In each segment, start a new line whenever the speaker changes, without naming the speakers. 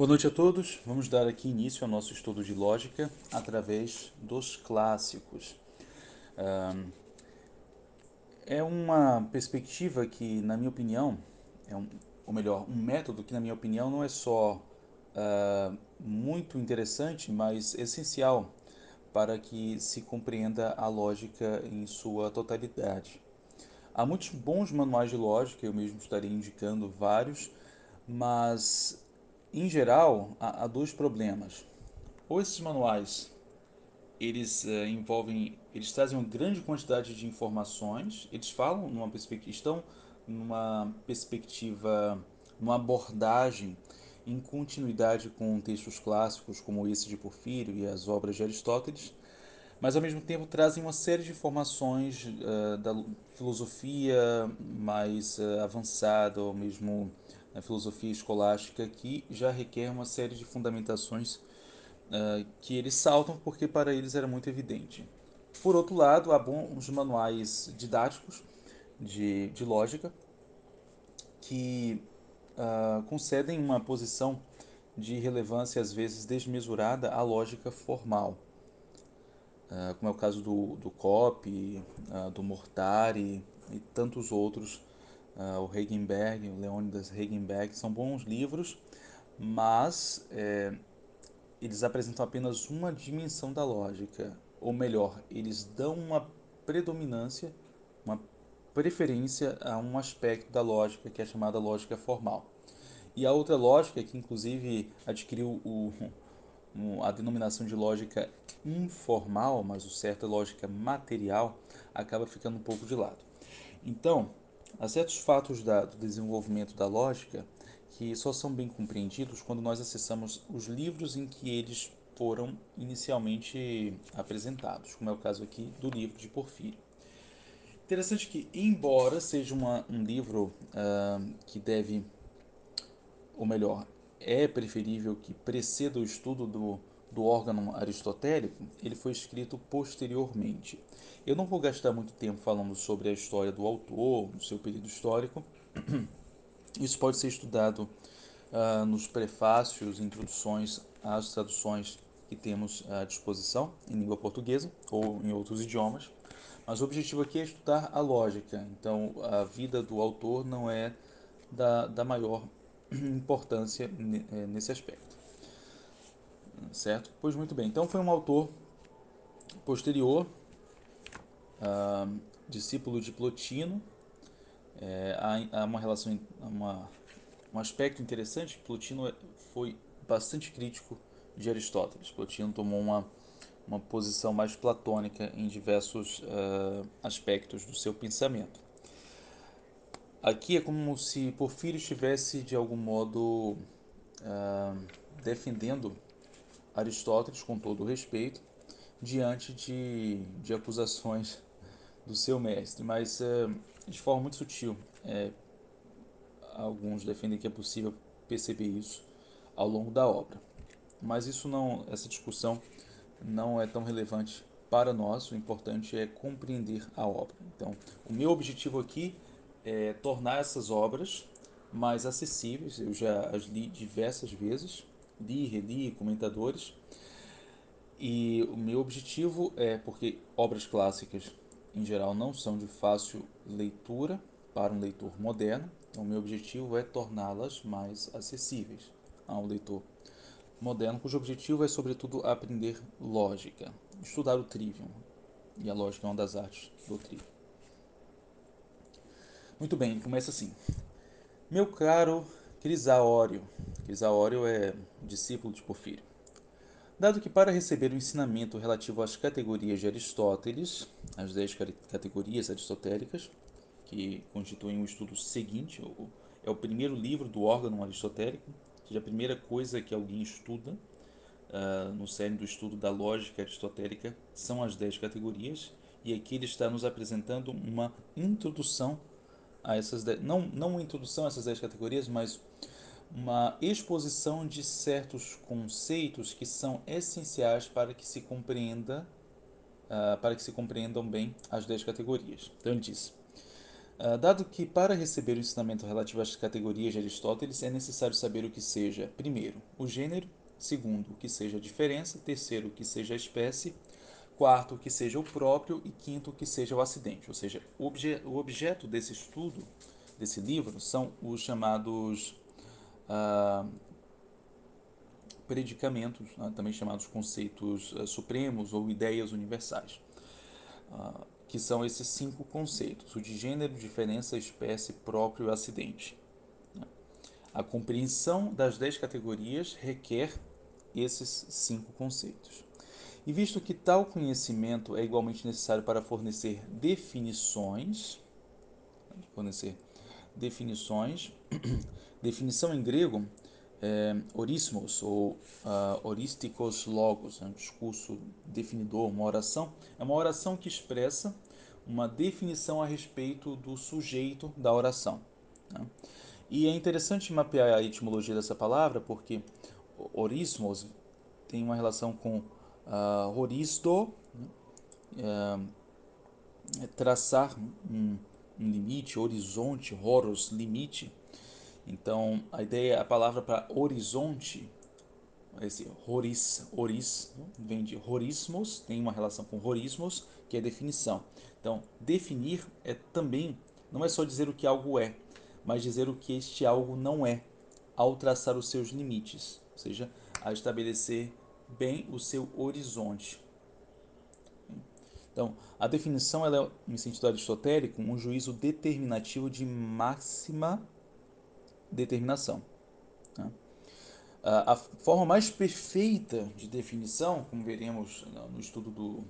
Boa noite a todos. Vamos dar aqui início ao nosso estudo de lógica através dos clássicos. É uma perspectiva que, na minha opinião, é um, ou melhor, um método que, na minha opinião, não é só uh, muito interessante, mas essencial para que se compreenda a lógica em sua totalidade. Há muitos bons manuais de lógica, eu mesmo estaria indicando vários, mas em geral, há, há dois problemas. Ou esses manuais eles uh, envolvem, eles trazem uma grande quantidade de informações, eles falam numa perspectiva, estão numa perspectiva, numa abordagem em continuidade com textos clássicos como esse de Porfírio e as obras de Aristóteles, mas ao mesmo tempo trazem uma série de informações uh, da filosofia mais uh, avançada, ou mesmo na filosofia escolástica, que já requer uma série de fundamentações uh, que eles saltam porque para eles era muito evidente. Por outro lado, há bons manuais didáticos de, de lógica que uh, concedem uma posição de relevância às vezes desmesurada à lógica formal, uh, como é o caso do, do Kopp, do Mortari e tantos outros uh, o Hegenberg, o Leonidas Hegenberg, são bons livros, mas é, eles apresentam apenas uma dimensão da lógica, ou melhor, eles dão uma predominância, uma preferência a um aspecto da lógica que é chamada lógica formal. E a outra lógica, que inclusive adquiriu o, a denominação de lógica informal, mas o certo é lógica material, acaba ficando um pouco de lado. Então, Há certos fatos da, do desenvolvimento da lógica que só são bem compreendidos quando nós acessamos os livros em que eles foram inicialmente apresentados, como é o caso aqui do livro de Porfírio. Interessante que, embora seja uma, um livro uh, que deve, ou melhor, é preferível que preceda o estudo do, do órgão aristotélico, ele foi escrito posteriormente. Eu não vou gastar muito tempo falando sobre a história do autor, no seu período histórico. Isso pode ser estudado uh, nos prefácios, introduções às traduções que temos à disposição em língua portuguesa ou em outros idiomas. Mas o objetivo aqui é estudar a lógica. Então, a vida do autor não é da, da maior importância eh, nesse aspecto. Certo? Pois muito bem. Então, foi um autor posterior uh, discípulo de Plotino. É, há, há, uma relação, uma, um aspecto interessante. Plotino é, foi bastante crítico de Aristóteles. Plotino tomou uma, uma posição mais platônica em diversos uh, aspectos do seu pensamento. Aqui é como se Porfírio estivesse, de algum modo, uh, defendendo Aristóteles com todo o respeito, diante de, de acusações do seu mestre, mas é, de forma muito sutil. É, alguns defendem que é possível perceber isso ao longo da obra. Mas isso não, essa discussão não é tão relevante para nós. O importante é compreender a obra. Então, o meu objetivo aqui é tornar essas obras mais acessíveis. Eu já as li diversas vezes, li, reli comentadores. E o meu objetivo é porque obras clássicas em geral não são de fácil leitura para um leitor moderno. Então, meu objetivo é torná-las mais acessíveis a um leitor moderno, cujo objetivo é, sobretudo, aprender lógica, estudar o trivium. E a lógica é uma das artes do trivium. Muito bem, começa assim. Meu caro Crisaório, Crisaório é discípulo de Porfírio. Dado que para receber o ensinamento relativo às categorias de Aristóteles, as dez categorias aristotélicas, que constituem o estudo seguinte, é o primeiro livro do órgão aristotélico, ou seja, a primeira coisa que alguém estuda uh, no cerne do estudo da lógica aristotélica são as dez categorias, e aqui ele está nos apresentando uma introdução a essas dez, não, não uma introdução a essas dez categorias, mas uma exposição de certos conceitos que são essenciais para que se compreenda uh, para que se compreendam bem as dez categorias. Então ele diz: Uh, dado que para receber o ensinamento relativo às categorias de Aristóteles é necessário saber o que seja, primeiro, o gênero, segundo, o que seja a diferença, terceiro, o que seja a espécie, quarto, que seja o próprio e quinto, que seja o acidente. Ou seja, o, obje o objeto desse estudo, desse livro, são os chamados uh, predicamentos, né, também chamados conceitos uh, supremos ou ideias universais. Uh, que são esses cinco conceitos: o de gênero, diferença, espécie, próprio e acidente. A compreensão das dez categorias requer esses cinco conceitos. E visto que tal conhecimento é igualmente necessário para fornecer definições, fornecer definições, definição em grego é, orismos ou uh, orísticos logos, é um discurso definidor, uma oração, é uma oração que expressa uma definição a respeito do sujeito da oração. Né? E é interessante mapear a etimologia dessa palavra, porque orismos tem uma relação com uh, horisto, né? uh, traçar um, um limite, horizonte, horos, limite, então, a ideia, a palavra para horizonte, esse horis, horis, vem de horismos, tem uma relação com horismos, que é definição. Então, definir é também, não é só dizer o que algo é, mas dizer o que este algo não é, ao traçar os seus limites, ou seja, a estabelecer bem o seu horizonte. Então, a definição ela é, em sentido aristotélico, um juízo determinativo de máxima determinação. Né? A forma mais perfeita de definição, como veremos no estudo do,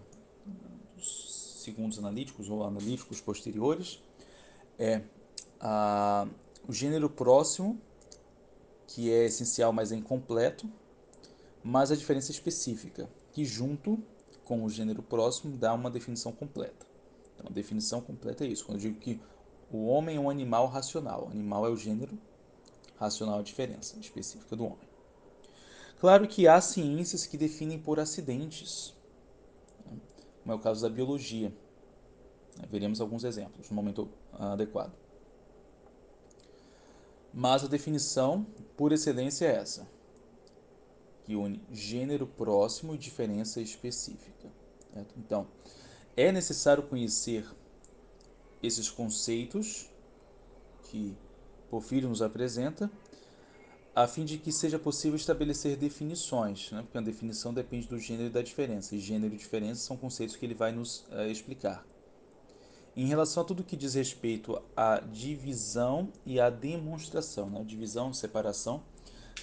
dos segundos analíticos ou analíticos posteriores, é a, o gênero próximo, que é essencial, mas é incompleto, mas a diferença específica, que junto com o gênero próximo dá uma definição completa. Então, a definição completa é isso. Quando eu digo que o homem é um animal racional, animal é o gênero, racional a diferença específica do homem. Claro que há ciências que definem por acidentes, né, como é o caso da biologia. Veremos alguns exemplos no momento adequado. Mas a definição por excelência é essa, que une gênero próximo e diferença específica. Certo? Então, é necessário conhecer esses conceitos que Porfírio nos apresenta, a fim de que seja possível estabelecer definições, né? porque a definição depende do gênero e da diferença, e gênero e diferença são conceitos que ele vai nos uh, explicar. Em relação a tudo que diz respeito à divisão e à demonstração, né? divisão, separação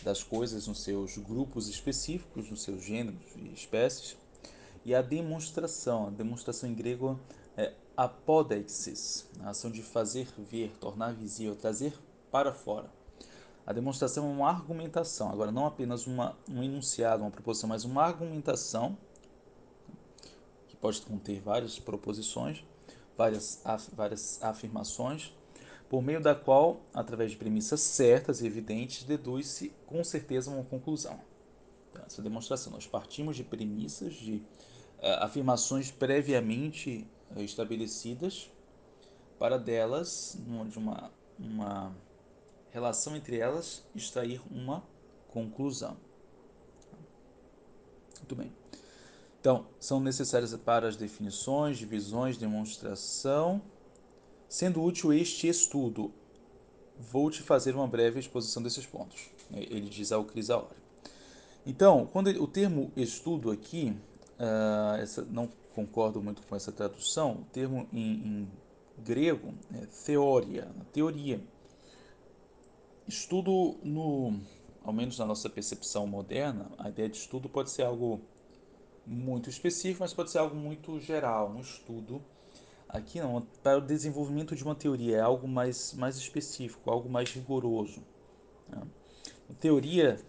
das coisas nos seus grupos específicos, nos seus gêneros e espécies, e a demonstração, a demonstração em grego é apodeixis, a ação de fazer ver, tornar visível, trazer para fora. A demonstração é uma argumentação, agora não apenas uma, um enunciado, uma proposição, mas uma argumentação que pode conter várias proposições, várias, af, várias afirmações, por meio da qual, através de premissas certas e evidentes, deduz-se com certeza uma conclusão. Então, essa demonstração, nós partimos de premissas, de uh, afirmações previamente uh, estabelecidas, para delas, de uma, uma relação entre elas, extrair uma conclusão. Muito bem. Então, são necessárias para as definições, divisões, demonstração. Sendo útil este estudo, vou te fazer uma breve exposição desses pontos. Ele diz ao Crisaório. Então, quando ele, o termo estudo aqui, uh, essa, não concordo muito com essa tradução, o termo em, em grego é teoria, teoria. Estudo, no, ao menos na nossa percepção moderna, a ideia de estudo pode ser algo muito específico, mas pode ser algo muito geral, um estudo. Aqui não, para o desenvolvimento de uma teoria é algo mais, mais específico, algo mais rigoroso. Né? Teoria,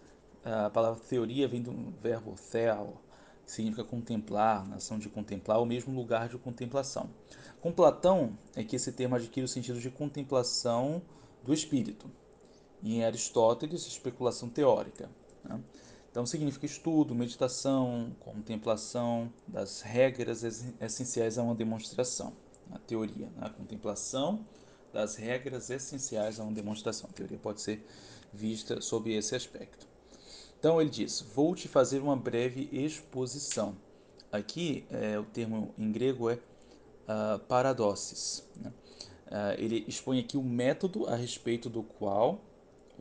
a palavra teoria vem do verbo theo, que significa contemplar, nação de contemplar, o mesmo lugar de contemplação. Com Platão é que esse termo adquire o sentido de contemplação do espírito e em Aristóteles, especulação teórica. Né? Então, significa estudo, meditação, contemplação das regras essenciais a uma demonstração, a teoria. A contemplação das regras essenciais a uma demonstração. A teoria pode ser vista sob esse aspecto. Então ele diz: Vou te fazer uma breve exposição. Aqui é, o termo em grego é uh, paradossis. Né? Uh, ele expõe aqui o método a respeito do qual,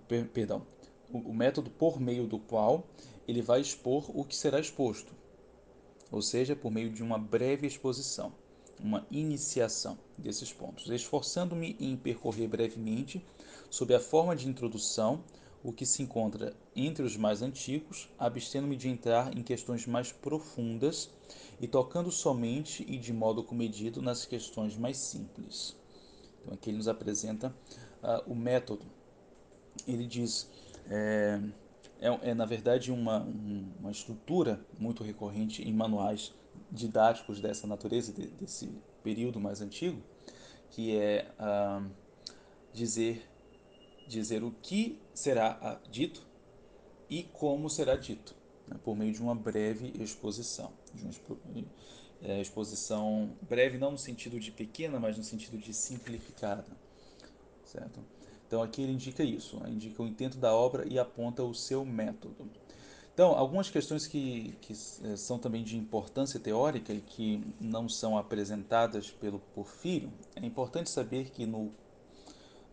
per, perdão, o, o método por meio do qual ele vai expor o que será exposto, ou seja, por meio de uma breve exposição, uma iniciação desses pontos, esforçando-me em percorrer brevemente, sob a forma de introdução, o que se encontra entre os mais antigos, abstendo-me de entrar em questões mais profundas e tocando somente e de modo comedido nas questões mais simples. Então aqui ele nos apresenta uh, o método. Ele diz é, é, é na verdade uma, uma estrutura muito recorrente em manuais didáticos dessa natureza de, desse período mais antigo, que é uh, dizer dizer o que será ah, dito e como será dito, né, por meio de uma breve exposição. De uma expo é, exposição breve, não no sentido de pequena, mas no sentido de simplificada. Certo? Então aqui ele indica isso, né, indica o intento da obra e aponta o seu método. Então, algumas questões que, que é, são também de importância teórica e que não são apresentadas pelo Porfírio, é importante saber que no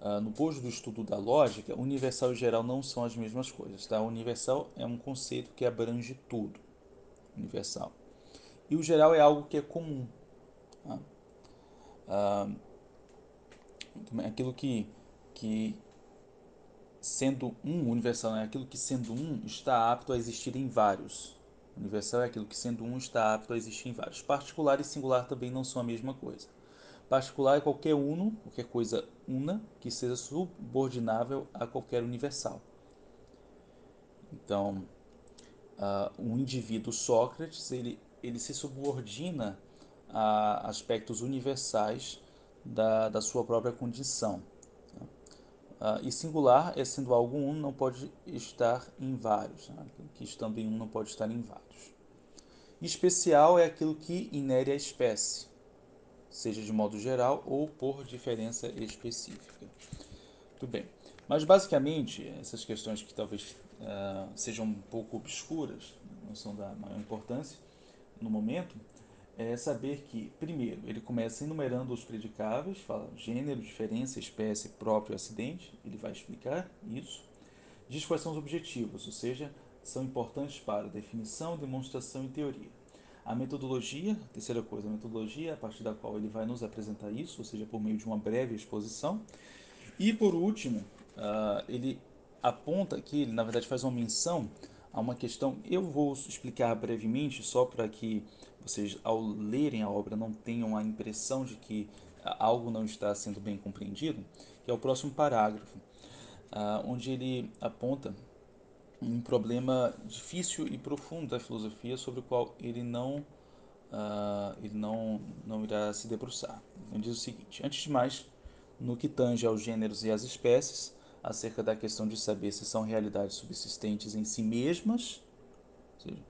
Uh, no bojo do estudo da lógica, universal e geral não são as mesmas coisas. Tá? Universal é um conceito que abrange tudo. Universal. E o geral é algo que é comum. Tá? Uh, aquilo que, que, sendo um, universal é aquilo que sendo um está apto a existir em vários. Universal é aquilo que sendo um está apto a existir em vários. Particular e singular também não são a mesma coisa. Particular é qualquer uno, qualquer coisa una, que seja subordinável a qualquer universal. Então, uh, um indivíduo Sócrates, ele, ele se subordina a aspectos universais da, da sua própria condição. Uh, e singular é sendo algo um, não pode estar em vários. Né? Que estando em um, não pode estar em vários. Especial é aquilo que inere à espécie seja de modo geral ou por diferença específica. Tudo bem. Mas basicamente, essas questões que talvez uh, sejam um pouco obscuras, não são da maior importância no momento, é saber que, primeiro, ele começa enumerando os predicáveis, fala gênero, diferença, espécie, próprio, acidente, ele vai explicar isso. Diz quais são os objetivos, ou seja, são importantes para definição, demonstração e teoria. A metodologia, terceira coisa, a metodologia a partir da qual ele vai nos apresentar isso, ou seja, por meio de uma breve exposição. E por último, uh, ele aponta aqui, ele na verdade faz uma menção a uma questão, eu vou explicar brevemente, só para que vocês, ao lerem a obra, não tenham a impressão de que algo não está sendo bem compreendido, que é o próximo parágrafo, uh, onde ele aponta um problema difícil e profundo da filosofia sobre o qual ele não uh, ele não não irá se debruçar. Ele diz o seguinte: antes de mais, no que tange aos gêneros e às espécies, acerca da questão de saber se são realidades subsistentes em si mesmas, seja,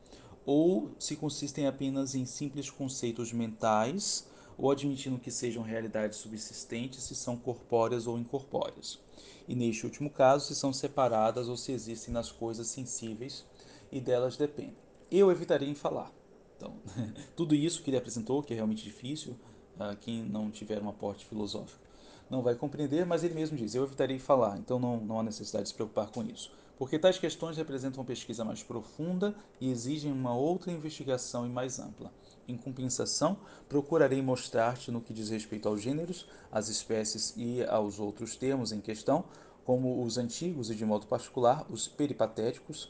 ou se consistem apenas em simples conceitos mentais, ou admitindo que sejam realidades subsistentes se são corpóreas ou incorpóreas e neste último caso, se são separadas ou se existem nas coisas sensíveis e delas dependem. Eu evitarei em falar. Então, tudo isso que ele apresentou, que é realmente difícil, uh, quem não tiver um aporte filosófico não vai compreender, mas ele mesmo diz: eu evitarei falar, então não, não há necessidade de se preocupar com isso. Porque tais questões representam uma pesquisa mais profunda e exigem uma outra investigação e mais ampla. Em compensação, procurarei mostrar-te no que diz respeito aos gêneros, às espécies e aos outros termos em questão, como os antigos e de modo particular os peripatéticos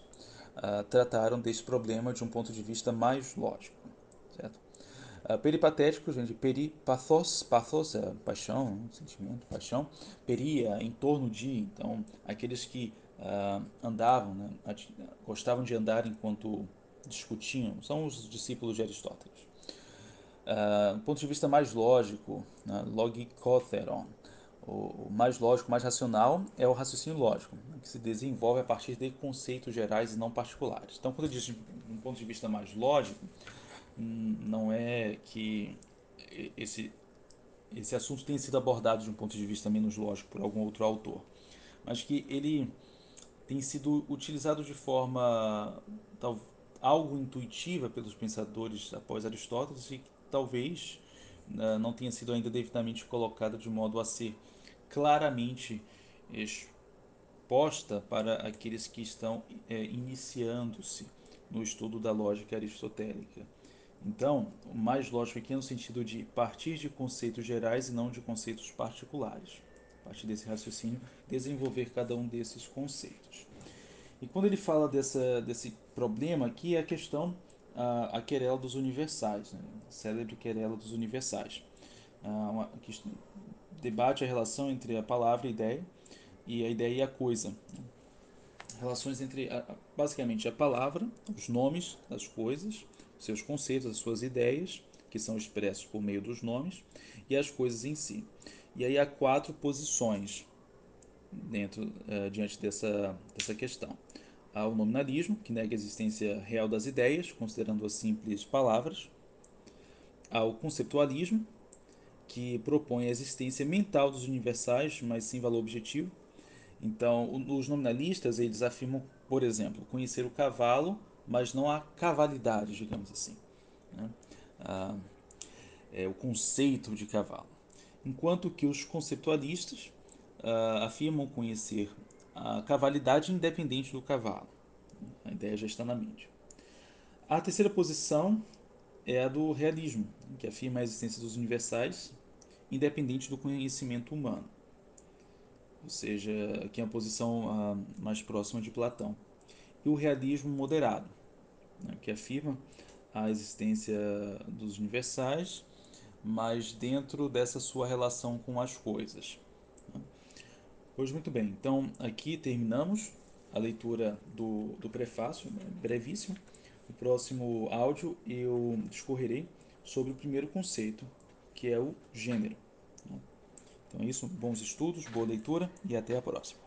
uh, trataram desse problema de um ponto de vista mais lógico. Certo? Uh, peripatéticos vem de peripathos, pathos é paixão, sentimento, paixão, peria, em torno de, então aqueles que uh, andavam, né, gostavam de andar enquanto discutiam, são os discípulos de Aristóteles. Uh, do ponto de vista mais lógico, né, logikotheron, o mais lógico, mais racional é o raciocínio lógico, né, que se desenvolve a partir de conceitos gerais e não particulares. Então, quando eu digo de um ponto de vista mais lógico, hum, não é que esse esse assunto tenha sido abordado de um ponto de vista menos lógico por algum outro autor, mas que ele tem sido utilizado de forma tal, algo intuitiva pelos pensadores após Aristóteles e que talvez uh, não tenha sido ainda devidamente colocado de modo a ser claramente exposta para aqueles que estão é, iniciando-se no estudo da lógica aristotélica. Então, o mais lógico aqui é no sentido de partir de conceitos gerais e não de conceitos particulares. A partir desse raciocínio, desenvolver cada um desses conceitos. E quando ele fala dessa, desse problema aqui, é a questão, a, a querela dos universais, né? a célebre querela dos universais. Ah, uma, que debate a relação entre a palavra e a ideia, e a ideia e a coisa. Relações entre, a, basicamente, a palavra, os nomes das coisas, seus conceitos, as suas ideias, que são expressos por meio dos nomes, e as coisas em si. E aí há quatro posições dentro uh, diante dessa, dessa questão. Há o nominalismo, que nega a existência real das ideias, considerando-as simples palavras. Há o conceptualismo, que propõe a existência mental dos universais, mas sem valor objetivo. Então, os nominalistas eles afirmam, por exemplo, conhecer o cavalo mas não a cavalidade, digamos assim. Né? Ah, é o conceito de cavalo. Enquanto que os conceitualistas ah, afirmam conhecer a cavalidade independente do cavalo. A ideia já está na mente. A terceira posição é a do realismo, que afirma a existência dos universais independente do conhecimento humano. Ou seja, aqui é a posição ah, mais próxima de Platão. E o realismo moderado, né, que afirma a existência dos universais, mas dentro dessa sua relação com as coisas. Pois muito bem, então aqui terminamos a leitura do, do prefácio, né, brevíssimo. No próximo áudio eu discorrerei sobre o primeiro conceito, que é o gênero. Então é isso, bons estudos, boa leitura e até a próxima.